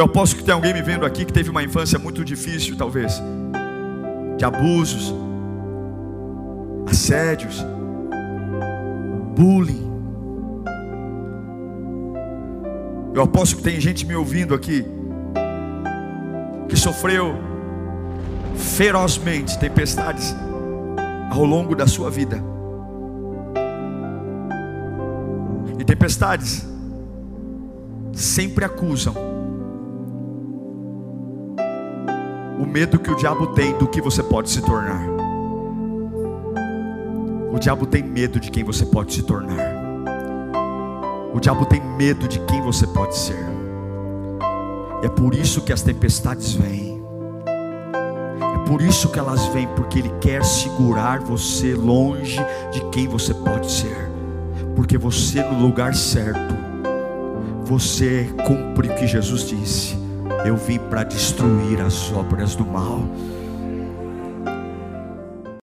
Eu aposto que tem alguém me vendo aqui que teve uma infância muito difícil, talvez, de abusos, assédios, bullying. Eu aposto que tem gente me ouvindo aqui que sofreu ferozmente tempestades ao longo da sua vida. E tempestades sempre acusam o medo que o diabo tem do que você pode se tornar. O diabo tem medo de quem você pode se tornar. O diabo tem medo de quem você pode ser. E é por isso que as tempestades vêm. É por isso que elas vêm, porque ele quer segurar você longe de quem você pode ser. Porque você no lugar certo, você cumpre o que Jesus disse. Eu vim para destruir as obras do mal.